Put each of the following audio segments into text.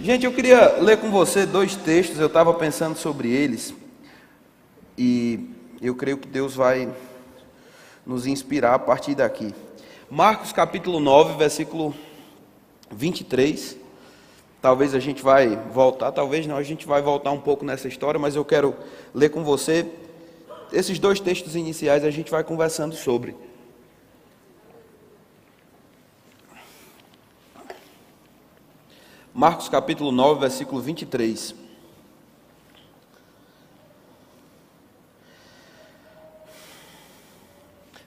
Gente, eu queria ler com você dois textos, eu estava pensando sobre eles e eu creio que Deus vai nos inspirar a partir daqui. Marcos capítulo 9, versículo 23. Talvez a gente vai voltar, talvez não, a gente vai voltar um pouco nessa história, mas eu quero ler com você esses dois textos iniciais, a gente vai conversando sobre. Marcos capítulo 9, versículo 23.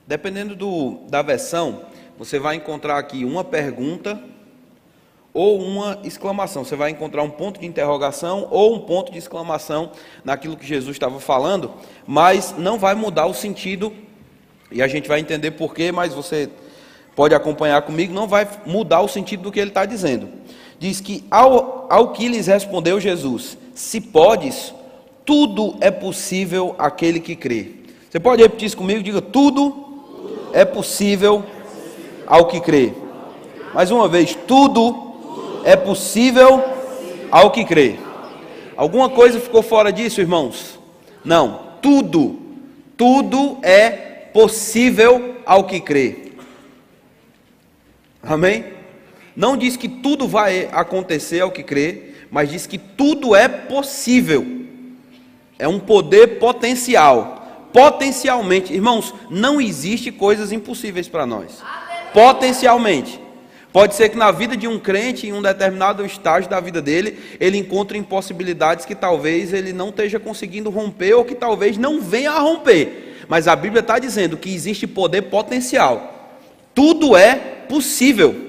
Dependendo do, da versão, você vai encontrar aqui uma pergunta ou uma exclamação. Você vai encontrar um ponto de interrogação ou um ponto de exclamação naquilo que Jesus estava falando, mas não vai mudar o sentido, e a gente vai entender porquê, mas você pode acompanhar comigo, não vai mudar o sentido do que ele está dizendo diz que ao, ao que lhes respondeu Jesus: Se podes, tudo é possível aquele que crê. Você pode repetir isso comigo? Diga: Tudo é possível ao que crê. Mais uma vez: Tudo é possível ao que crê. Alguma coisa ficou fora disso, irmãos? Não. Tudo, tudo é possível ao que crê. Amém? Não diz que tudo vai acontecer ao que crê, mas diz que tudo é possível. É um poder potencial. Potencialmente, irmãos, não existe coisas impossíveis para nós. Potencialmente. Pode ser que na vida de um crente, em um determinado estágio da vida dele, ele encontre impossibilidades que talvez ele não esteja conseguindo romper ou que talvez não venha a romper. Mas a Bíblia está dizendo que existe poder potencial. Tudo é possível.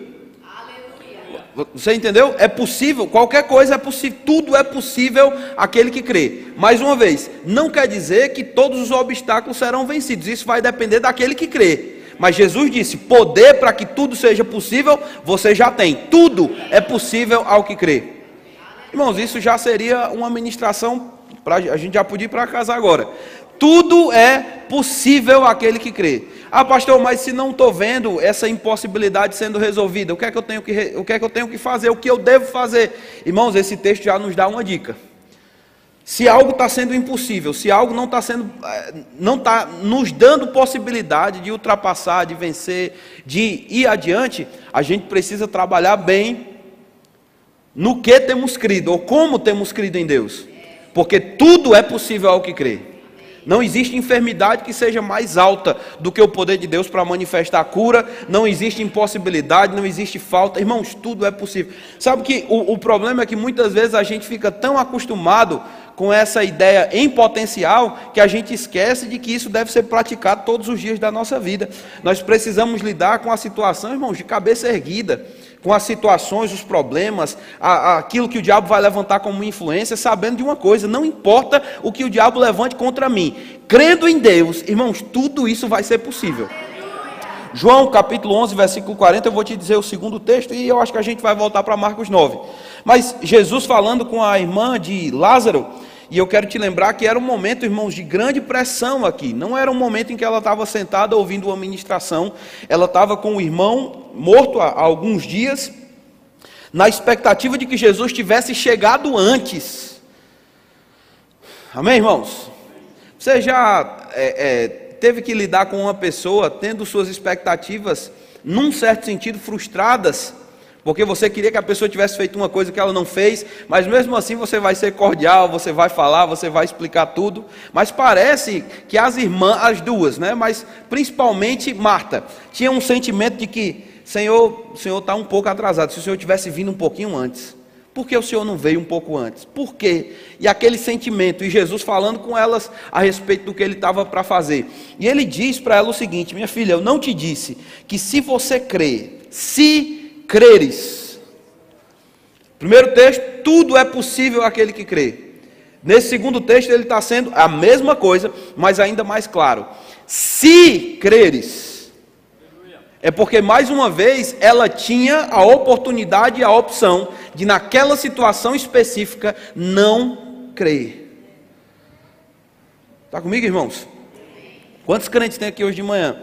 Você entendeu? É possível, qualquer coisa é possível, tudo é possível aquele que crê. Mais uma vez, não quer dizer que todos os obstáculos serão vencidos, isso vai depender daquele que crê. Mas Jesus disse: poder para que tudo seja possível, você já tem. Tudo é possível ao que crê. Irmãos, isso já seria uma ministração, pra, a gente já podia ir para casa agora. Tudo é possível aquele que crê. Ah, pastor, mas se não estou vendo essa impossibilidade sendo resolvida, o que, é que eu tenho que, o que é que eu tenho que fazer? O que eu devo fazer? Irmãos, esse texto já nos dá uma dica. Se algo está sendo impossível, se algo não está sendo, eh, não está nos dando possibilidade de ultrapassar, de vencer, de ir adiante, a gente precisa trabalhar bem no que temos crido, ou como temos crido em Deus. Porque tudo é possível ao que crê. Não existe enfermidade que seja mais alta do que o poder de Deus para manifestar a cura. Não existe impossibilidade, não existe falta. Irmãos, tudo é possível. Sabe que o, o problema é que muitas vezes a gente fica tão acostumado com essa ideia em potencial que a gente esquece de que isso deve ser praticado todos os dias da nossa vida. Nós precisamos lidar com a situação, irmãos, de cabeça erguida com as situações, os problemas, a, a, aquilo que o diabo vai levantar como influência, sabendo de uma coisa: não importa o que o diabo levante contra mim, crendo em Deus, irmãos, tudo isso vai ser possível. João capítulo 11, versículo 40, eu vou te dizer o segundo texto e eu acho que a gente vai voltar para Marcos 9. Mas Jesus falando com a irmã de Lázaro, e eu quero te lembrar que era um momento, irmãos, de grande pressão aqui. Não era um momento em que ela estava sentada ouvindo uma ministração. Ela estava com o irmão morto há alguns dias, na expectativa de que Jesus tivesse chegado antes. Amém, irmãos? Você já é, é, teve que lidar com uma pessoa tendo suas expectativas, num certo sentido, frustradas porque você queria que a pessoa tivesse feito uma coisa que ela não fez, mas mesmo assim você vai ser cordial, você vai falar, você vai explicar tudo. Mas parece que as irmãs, as duas, né? Mas principalmente Marta, tinha um sentimento de que, Senhor, o Senhor está um pouco atrasado. Se o Senhor tivesse vindo um pouquinho antes, por que o Senhor não veio um pouco antes? Por quê? E aquele sentimento, e Jesus falando com elas a respeito do que ele estava para fazer. E ele diz para ela o seguinte: Minha filha, eu não te disse que se você crer, se creres. Primeiro texto, tudo é possível aquele que crê. Nesse segundo texto, ele está sendo a mesma coisa, mas ainda mais claro. Se creres, é porque, mais uma vez, ela tinha a oportunidade e a opção de, naquela situação específica, não crer. Está comigo, irmãos? Quantos crentes tem aqui hoje de manhã?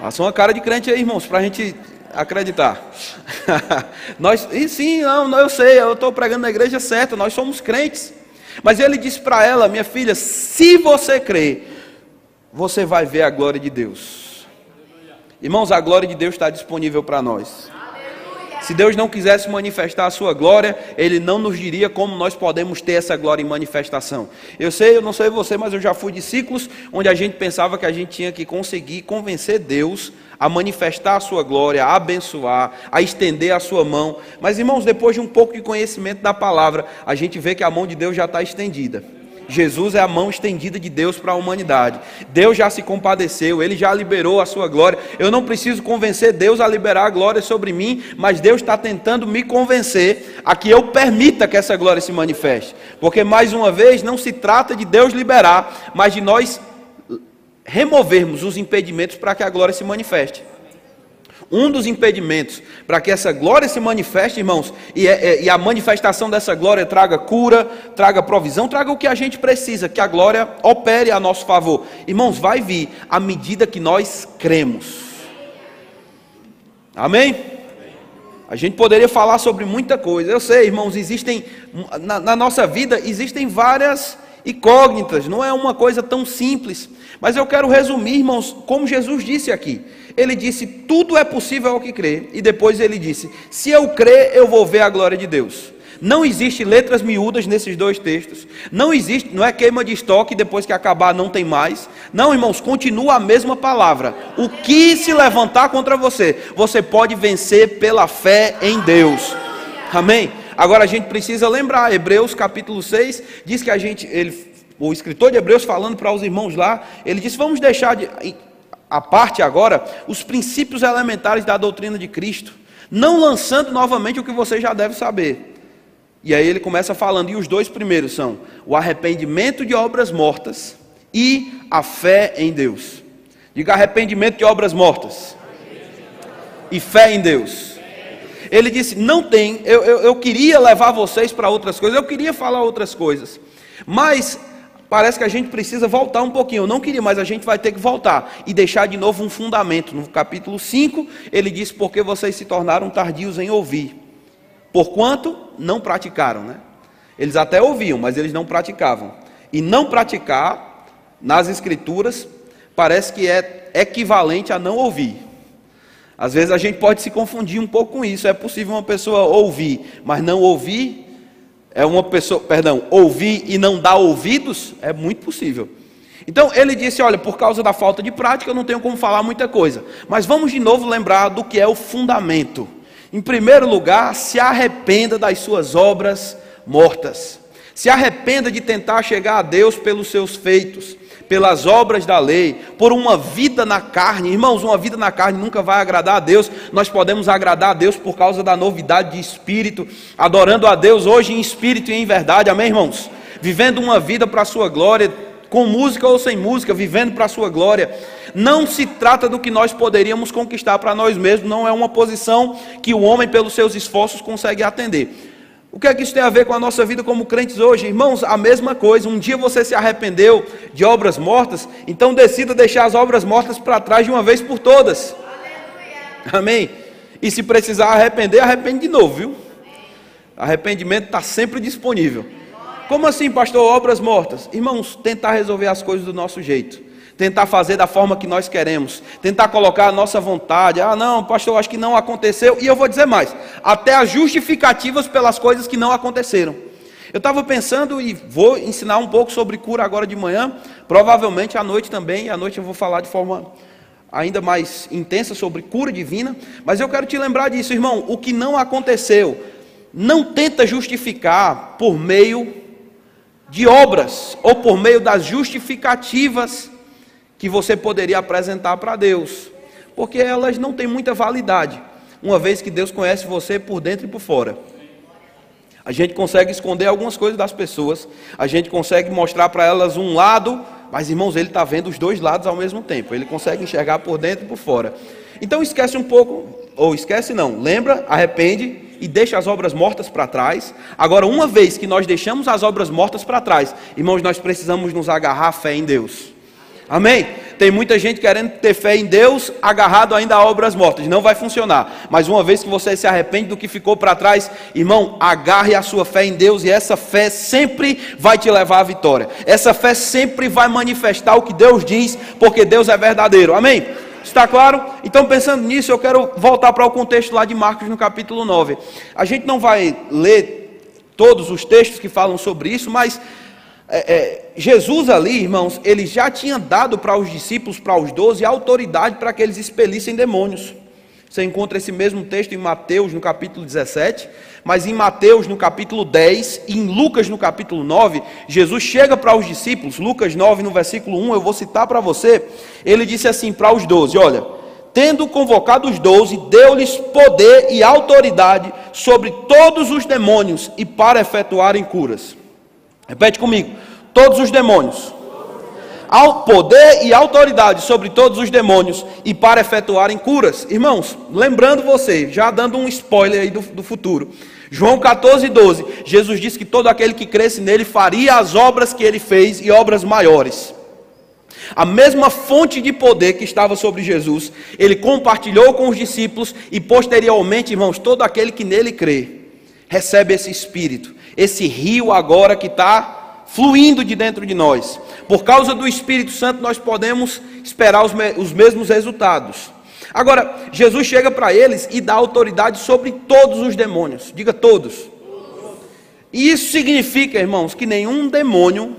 Faça uma cara de crente aí, irmãos, para a gente acreditar. nós, e sim, não, eu sei, eu estou pregando na igreja certa, nós somos crentes. Mas ele disse para ela, minha filha, se você crer, você vai ver a glória de Deus. Irmãos, a glória de Deus está disponível para nós. Se Deus não quisesse manifestar a sua glória, Ele não nos diria como nós podemos ter essa glória em manifestação. Eu sei, eu não sei você, mas eu já fui de ciclos onde a gente pensava que a gente tinha que conseguir convencer Deus a manifestar a sua glória, a abençoar, a estender a sua mão. Mas, irmãos, depois de um pouco de conhecimento da palavra, a gente vê que a mão de Deus já está estendida. Jesus é a mão estendida de Deus para a humanidade. Deus já se compadeceu, Ele já liberou a sua glória. Eu não preciso convencer Deus a liberar a glória sobre mim, mas Deus está tentando me convencer a que eu permita que essa glória se manifeste. Porque, mais uma vez, não se trata de Deus liberar, mas de nós removermos os impedimentos para que a glória se manifeste. Um dos impedimentos para que essa glória se manifeste, irmãos, e, é, é, e, a manifestação dessa glória traga cura, traga provisão, traga o que a gente precisa, que a glória opere a nosso favor. Irmãos, vai vir à medida que nós cremos. Amém? A gente poderia falar sobre muita coisa. Eu sei, irmãos, existem, na, na nossa vida, existem várias incógnitas, não é uma coisa tão simples. Mas eu quero resumir, irmãos, como Jesus disse aqui. Ele disse: Tudo é possível ao que crê. E depois ele disse: Se eu crer, eu vou ver a glória de Deus. Não existe letras miúdas nesses dois textos. Não existe, não é queima de estoque depois que acabar não tem mais. Não, irmãos, continua a mesma palavra. O que se levantar contra você, você pode vencer pela fé em Deus. Amém. Agora a gente precisa lembrar, Hebreus capítulo 6 diz que a gente, ele, o escritor de Hebreus falando para os irmãos lá, ele disse: "Vamos deixar de a parte agora os princípios elementares da doutrina de Cristo, não lançando novamente o que você já deve saber. E aí ele começa falando, e os dois primeiros são o arrependimento de obras mortas e a fé em Deus. Diga arrependimento de obras mortas e fé em Deus. Ele disse: Não tem, eu, eu, eu queria levar vocês para outras coisas, eu queria falar outras coisas, mas parece que a gente precisa voltar um pouquinho. Eu não queria, mas a gente vai ter que voltar e deixar de novo um fundamento. No capítulo 5, ele diz: Porque vocês se tornaram tardios em ouvir. Porquanto não praticaram, né? Eles até ouviam, mas eles não praticavam. E não praticar, nas Escrituras, parece que é equivalente a não ouvir. Às vezes a gente pode se confundir um pouco com isso. É possível uma pessoa ouvir, mas não ouvir é uma pessoa, perdão, ouvir e não dar ouvidos, é muito possível. Então ele disse: Olha, por causa da falta de prática, eu não tenho como falar muita coisa. Mas vamos de novo lembrar do que é o fundamento. Em primeiro lugar, se arrependa das suas obras mortas. Se arrependa de tentar chegar a Deus pelos seus feitos pelas obras da lei, por uma vida na carne. Irmãos, uma vida na carne nunca vai agradar a Deus. Nós podemos agradar a Deus por causa da novidade de espírito, adorando a Deus hoje em espírito e em verdade. Amém, irmãos? Vivendo uma vida para a sua glória, com música ou sem música, vivendo para a sua glória. Não se trata do que nós poderíamos conquistar para nós mesmos, não é uma posição que o homem, pelos seus esforços, consegue atender. O que é que isso tem a ver com a nossa vida como crentes hoje? Irmãos, a mesma coisa. Um dia você se arrependeu de obras mortas, então decida deixar as obras mortas para trás de uma vez por todas. Aleluia. Amém? E se precisar arrepender, arrepende de novo, viu? Arrependimento está sempre disponível. Como assim, pastor? Obras mortas? Irmãos, tentar resolver as coisas do nosso jeito tentar fazer da forma que nós queremos, tentar colocar a nossa vontade. Ah, não, pastor, acho que não aconteceu. E eu vou dizer mais: até as justificativas pelas coisas que não aconteceram. Eu estava pensando e vou ensinar um pouco sobre cura agora de manhã, provavelmente à noite também. À noite eu vou falar de forma ainda mais intensa sobre cura divina. Mas eu quero te lembrar disso, irmão. O que não aconteceu, não tenta justificar por meio de obras ou por meio das justificativas que você poderia apresentar para Deus, porque elas não têm muita validade, uma vez que Deus conhece você por dentro e por fora. A gente consegue esconder algumas coisas das pessoas, a gente consegue mostrar para elas um lado, mas irmãos, ele está vendo os dois lados ao mesmo tempo, ele consegue enxergar por dentro e por fora. Então esquece um pouco, ou esquece não, lembra, arrepende e deixa as obras mortas para trás. Agora, uma vez que nós deixamos as obras mortas para trás, irmãos, nós precisamos nos agarrar à fé em Deus. Amém? Tem muita gente querendo ter fé em Deus, agarrado ainda a obras mortas. Não vai funcionar. Mas uma vez que você se arrepende do que ficou para trás, irmão, agarre a sua fé em Deus e essa fé sempre vai te levar à vitória. Essa fé sempre vai manifestar o que Deus diz, porque Deus é verdadeiro. Amém? Está claro? Então, pensando nisso, eu quero voltar para o contexto lá de Marcos no capítulo 9. A gente não vai ler todos os textos que falam sobre isso, mas é, é, Jesus ali, irmãos, ele já tinha dado para os discípulos, para os doze, autoridade para que eles expelissem demônios. Você encontra esse mesmo texto em Mateus, no capítulo 17, mas em Mateus, no capítulo 10, e em Lucas, no capítulo 9, Jesus chega para os discípulos, Lucas 9, no versículo 1, eu vou citar para você, ele disse assim para os doze: Olha, tendo convocado os doze, deu-lhes poder e autoridade sobre todos os demônios e para efetuarem curas. Repete comigo: todos os demônios. Ao poder e autoridade sobre todos os demônios e para efetuarem curas. Irmãos, lembrando você, já dando um spoiler aí do, do futuro. João 14, 12. Jesus disse que todo aquele que cresce nele faria as obras que ele fez e obras maiores. A mesma fonte de poder que estava sobre Jesus, ele compartilhou com os discípulos e posteriormente, irmãos, todo aquele que nele crê, recebe esse espírito, esse rio agora que está fluindo de dentro de nós. Por causa do Espírito Santo, nós podemos esperar os, me os mesmos resultados. Agora, Jesus chega para eles e dá autoridade sobre todos os demônios. Diga todos. E isso significa, irmãos, que nenhum demônio,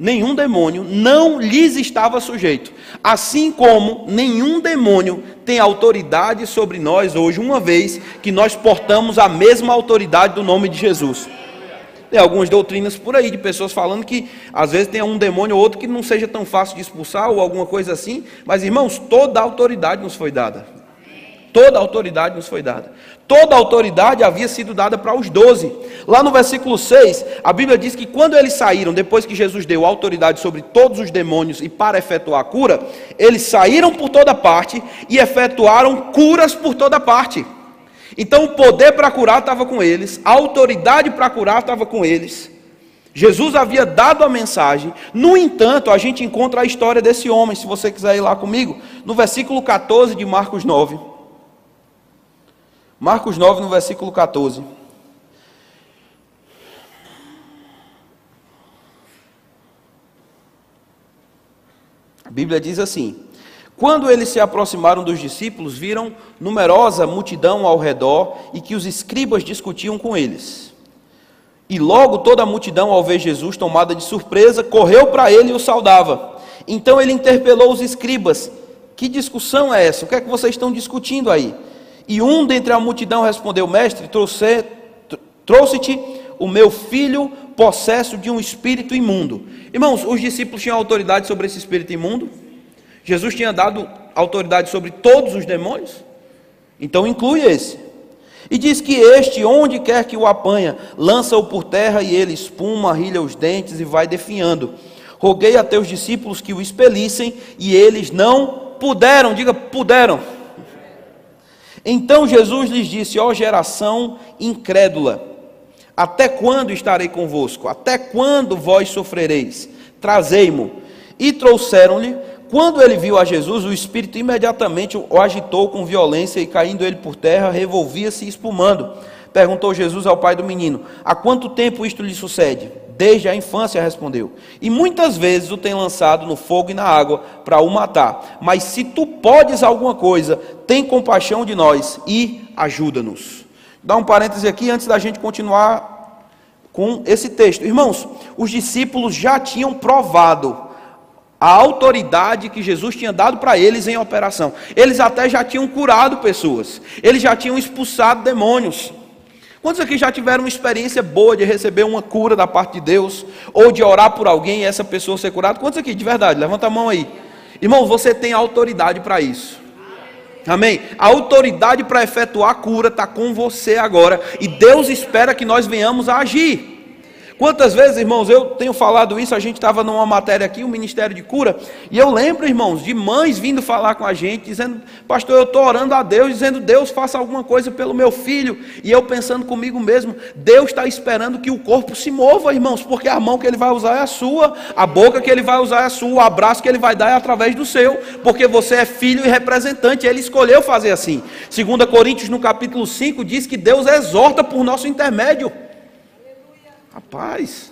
nenhum demônio não lhes estava sujeito. Assim como nenhum demônio tem autoridade sobre nós hoje, uma vez que nós portamos a mesma autoridade do nome de Jesus. Tem algumas doutrinas por aí de pessoas falando que às vezes tem um demônio ou outro que não seja tão fácil de expulsar ou alguma coisa assim, mas irmãos, toda a autoridade nos foi dada. Toda a autoridade nos foi dada. Toda a autoridade havia sido dada para os doze. Lá no versículo 6, a Bíblia diz que quando eles saíram, depois que Jesus deu autoridade sobre todos os demônios e para efetuar a cura, eles saíram por toda parte e efetuaram curas por toda parte. Então o poder para curar estava com eles, a autoridade para curar estava com eles. Jesus havia dado a mensagem, no entanto, a gente encontra a história desse homem, se você quiser ir lá comigo, no versículo 14 de Marcos 9. Marcos 9, no versículo 14. A Bíblia diz assim: quando eles se aproximaram dos discípulos, viram numerosa multidão ao redor e que os escribas discutiam com eles. E logo toda a multidão, ao ver Jesus tomada de surpresa, correu para ele e o saudava. Então ele interpelou os escribas: Que discussão é essa? O que é que vocês estão discutindo aí? E um dentre a multidão respondeu: Mestre, trouxe-te o meu filho possesso de um espírito imundo. Irmãos, os discípulos tinham autoridade sobre esse espírito imundo? Jesus tinha dado autoridade sobre todos os demônios? Então inclui esse. E diz que este, onde quer que o apanha, lança-o por terra e ele espuma, rilha os dentes e vai definhando. Roguei a teus discípulos que o expelissem e eles não puderam, diga puderam. Então Jesus lhes disse: Ó geração incrédula, até quando estarei convosco? Até quando vós sofrereis? Trazei-mo. E trouxeram-lhe quando ele viu a Jesus, o espírito imediatamente o agitou com violência e, caindo ele por terra, revolvia-se espumando. Perguntou Jesus ao pai do menino: Há quanto tempo isto lhe sucede? Desde a infância, respondeu. E muitas vezes o tem lançado no fogo e na água para o matar. Mas se tu podes alguma coisa, tem compaixão de nós e ajuda-nos. Dá um parêntese aqui antes da gente continuar com esse texto. Irmãos, os discípulos já tinham provado a autoridade que Jesus tinha dado para eles em operação. Eles até já tinham curado pessoas, eles já tinham expulsado demônios. Quantos aqui já tiveram uma experiência boa de receber uma cura da parte de Deus, ou de orar por alguém e essa pessoa ser curada? Quantos aqui, de verdade? Levanta a mão aí. Irmão, você tem autoridade para isso. Amém? A autoridade para efetuar a cura está com você agora. E Deus espera que nós venhamos a agir. Quantas vezes, irmãos, eu tenho falado isso, a gente estava numa matéria aqui, o um Ministério de Cura, e eu lembro, irmãos, de mães vindo falar com a gente, dizendo, pastor, eu estou orando a Deus, dizendo, Deus, faça alguma coisa pelo meu filho, e eu pensando comigo mesmo, Deus está esperando que o corpo se mova, irmãos, porque a mão que ele vai usar é a sua, a boca que ele vai usar é a sua, o abraço que ele vai dar é através do seu, porque você é filho e representante, ele escolheu fazer assim. 2 Coríntios, no capítulo 5, diz que Deus exorta por nosso intermédio. Rapaz,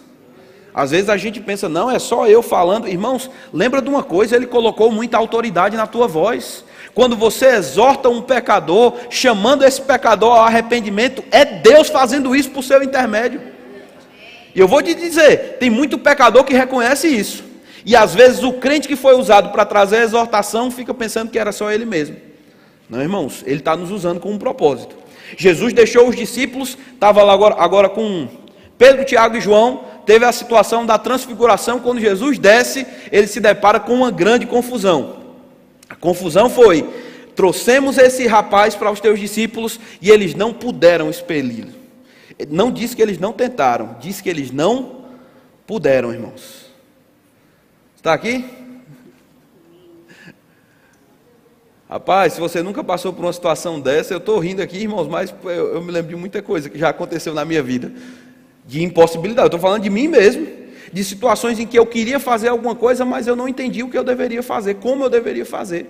às vezes a gente pensa, não, é só eu falando. Irmãos, lembra de uma coisa, ele colocou muita autoridade na tua voz. Quando você exorta um pecador, chamando esse pecador ao arrependimento, é Deus fazendo isso por seu intermédio. E eu vou te dizer, tem muito pecador que reconhece isso. E às vezes o crente que foi usado para trazer a exortação fica pensando que era só ele mesmo. Não, irmãos, ele está nos usando com um propósito. Jesus deixou os discípulos, estava lá agora, agora com Pedro, Tiago e João teve a situação da transfiguração, quando Jesus desce, ele se depara com uma grande confusão. A confusão foi: trouxemos esse rapaz para os teus discípulos e eles não puderam expeli-lo. Não diz que eles não tentaram, diz que eles não puderam, irmãos. Está aqui? Rapaz, se você nunca passou por uma situação dessa, eu estou rindo aqui, irmãos, mas eu, eu me lembro de muita coisa que já aconteceu na minha vida de impossibilidade. Eu estou falando de mim mesmo, de situações em que eu queria fazer alguma coisa, mas eu não entendi o que eu deveria fazer, como eu deveria fazer.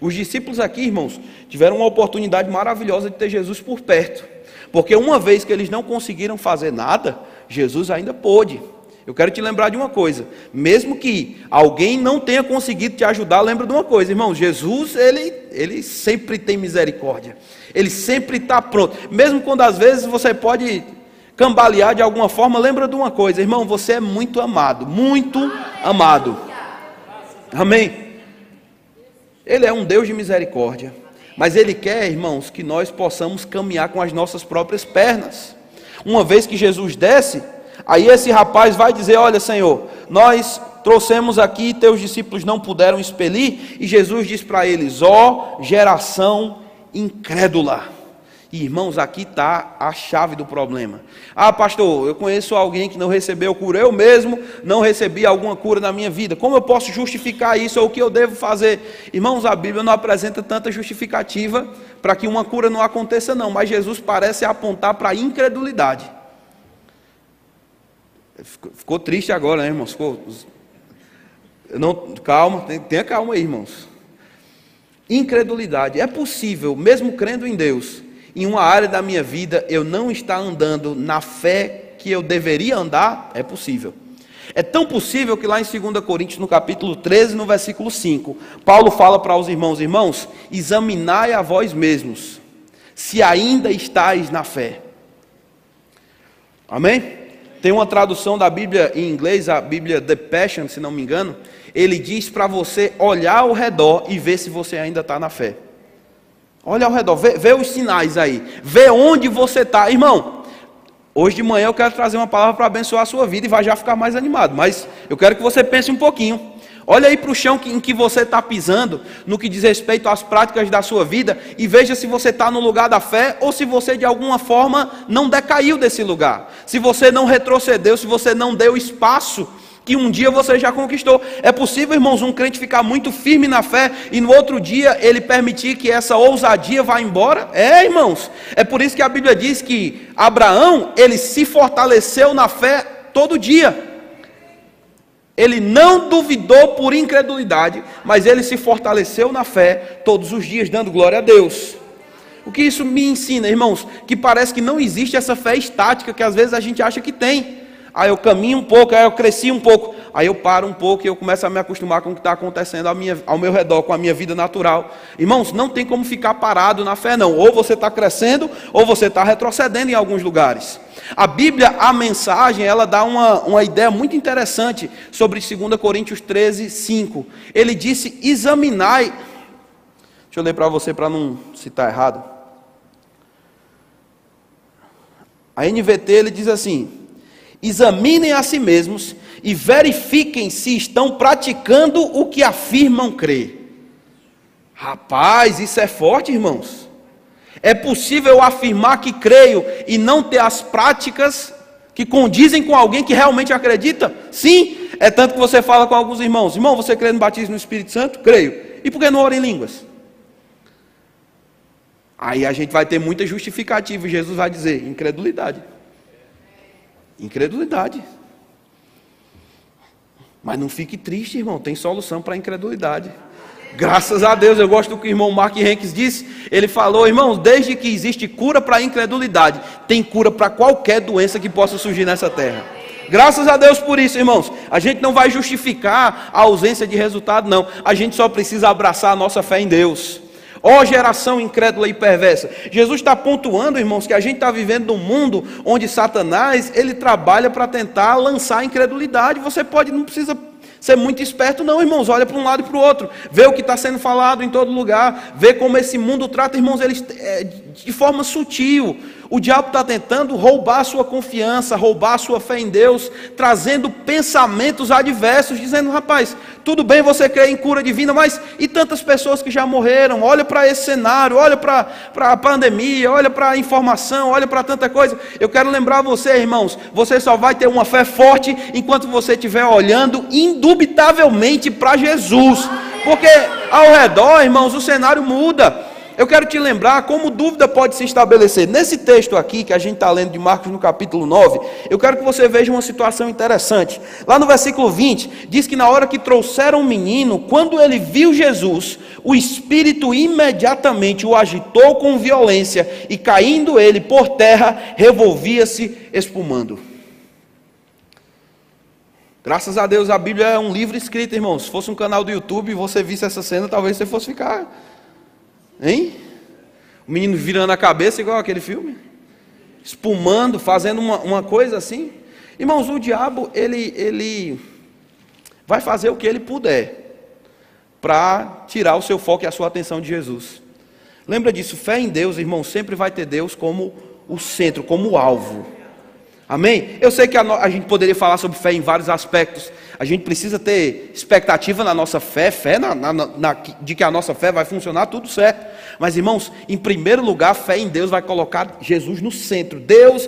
Os discípulos aqui, irmãos, tiveram uma oportunidade maravilhosa de ter Jesus por perto, porque uma vez que eles não conseguiram fazer nada, Jesus ainda pôde. Eu quero te lembrar de uma coisa: mesmo que alguém não tenha conseguido te ajudar, lembra de uma coisa, irmão: Jesus, ele, ele sempre tem misericórdia, ele sempre está pronto, mesmo quando às vezes você pode cambalear de alguma forma, lembra de uma coisa, irmão, você é muito amado, muito amado. Amém? Ele é um Deus de misericórdia, mas Ele quer, irmãos, que nós possamos caminhar com as nossas próprias pernas. Uma vez que Jesus desce, aí esse rapaz vai dizer: Olha, Senhor, nós trouxemos aqui, teus discípulos não puderam expelir, e Jesus diz para eles: Ó oh, geração incrédula. Irmãos, aqui está a chave do problema. Ah, pastor, eu conheço alguém que não recebeu cura. Eu mesmo não recebi alguma cura na minha vida. Como eu posso justificar isso ou o que eu devo fazer? Irmãos, a Bíblia não apresenta tanta justificativa para que uma cura não aconteça, não. Mas Jesus parece apontar para a incredulidade. Ficou triste agora, né, irmãos? Ficou... Não, calma, tenha calma aí, irmãos. Incredulidade. É possível, mesmo crendo em Deus, em uma área da minha vida eu não estar andando na fé que eu deveria andar, é possível. É tão possível que lá em 2 Coríntios, no capítulo 13, no versículo 5, Paulo fala para os irmãos: Irmãos, examinai a vós mesmos, se ainda estáis na fé. Amém? Tem uma tradução da Bíblia em inglês, a Bíblia The Passion, se não me engano. Ele diz para você olhar ao redor e ver se você ainda está na fé. Olha ao redor, vê, vê os sinais aí, vê onde você está. Irmão, hoje de manhã eu quero trazer uma palavra para abençoar a sua vida e vai já ficar mais animado, mas eu quero que você pense um pouquinho. Olha aí para o chão em que você está pisando, no que diz respeito às práticas da sua vida, e veja se você está no lugar da fé ou se você de alguma forma não decaiu desse lugar. Se você não retrocedeu, se você não deu espaço que um dia você já conquistou. É possível, irmãos, um crente ficar muito firme na fé e no outro dia ele permitir que essa ousadia vá embora? É, irmãos. É por isso que a Bíblia diz que Abraão, ele se fortaleceu na fé todo dia. Ele não duvidou por incredulidade, mas ele se fortaleceu na fé todos os dias, dando glória a Deus. O que isso me ensina, irmãos? Que parece que não existe essa fé estática que às vezes a gente acha que tem aí eu caminho um pouco, aí eu cresci um pouco, aí eu paro um pouco e eu começo a me acostumar com o que está acontecendo ao, minha, ao meu redor, com a minha vida natural. Irmãos, não tem como ficar parado na fé, não. Ou você está crescendo, ou você está retrocedendo em alguns lugares. A Bíblia, a mensagem, ela dá uma, uma ideia muito interessante sobre 2 Coríntios 13, 5. Ele disse: examinai. Deixa eu ler para você para não citar errado. A NVT ele diz assim: examinem a si mesmos e verifiquem se estão praticando o que afirmam crer. Rapaz, isso é forte, irmãos. É possível afirmar que creio e não ter as práticas que condizem com alguém que realmente acredita? Sim, é tanto que você fala com alguns irmãos: irmão, você crê no batismo no Espírito Santo? Creio. E por que não ora em línguas? Aí a gente vai ter muita justificativa e Jesus vai dizer: incredulidade. Incredulidade. Mas não fique triste, irmão, tem solução para a incredulidade. Graças a Deus, eu gosto do que o irmão Mark Henriques disse. Ele falou, irmãos, desde que existe cura para a incredulidade, tem cura para qualquer doença que possa surgir nessa terra. Graças a Deus por isso, irmãos. A gente não vai justificar a ausência de resultado, não. A gente só precisa abraçar a nossa fé em Deus. Ó oh, geração incrédula e perversa. Jesus está pontuando, irmãos, que a gente está vivendo num mundo onde Satanás ele trabalha para tentar lançar a incredulidade. Você pode, não precisa ser muito esperto, não, irmãos. Olha para um lado e para o outro. Vê o que está sendo falado em todo lugar. Vê como esse mundo trata, irmãos, eles, é, de forma sutil. O diabo está tentando roubar a sua confiança, roubar a sua fé em Deus, trazendo pensamentos adversos, dizendo: rapaz, tudo bem você crer em cura divina, mas e tantas pessoas que já morreram? Olha para esse cenário, olha para a pandemia, olha para a informação, olha para tanta coisa. Eu quero lembrar você, irmãos, você só vai ter uma fé forte enquanto você estiver olhando indubitavelmente para Jesus, porque ao redor, irmãos, o cenário muda. Eu quero te lembrar como dúvida pode se estabelecer. Nesse texto aqui, que a gente está lendo de Marcos no capítulo 9, eu quero que você veja uma situação interessante. Lá no versículo 20, diz que na hora que trouxeram o menino, quando ele viu Jesus, o espírito imediatamente o agitou com violência e caindo ele por terra, revolvia-se espumando. Graças a Deus a Bíblia é um livro escrito, irmãos. Se fosse um canal do YouTube e você visse essa cena, talvez você fosse ficar Hein? O menino virando a cabeça, igual aquele filme. Espumando, fazendo uma, uma coisa assim. Irmãos, o diabo, ele, ele vai fazer o que ele puder para tirar o seu foco e a sua atenção de Jesus. Lembra disso, fé em Deus, irmão, sempre vai ter Deus como o centro, como o alvo. Amém? Eu sei que a, a, gente poderia falar sobre fé em vários aspectos. A gente precisa ter expectativa na nossa fé, fé na, na, na, de que a nossa fé vai funcionar, tudo certo. Mas, irmãos, em primeiro lugar, fé em Deus vai colocar Jesus no centro. Deus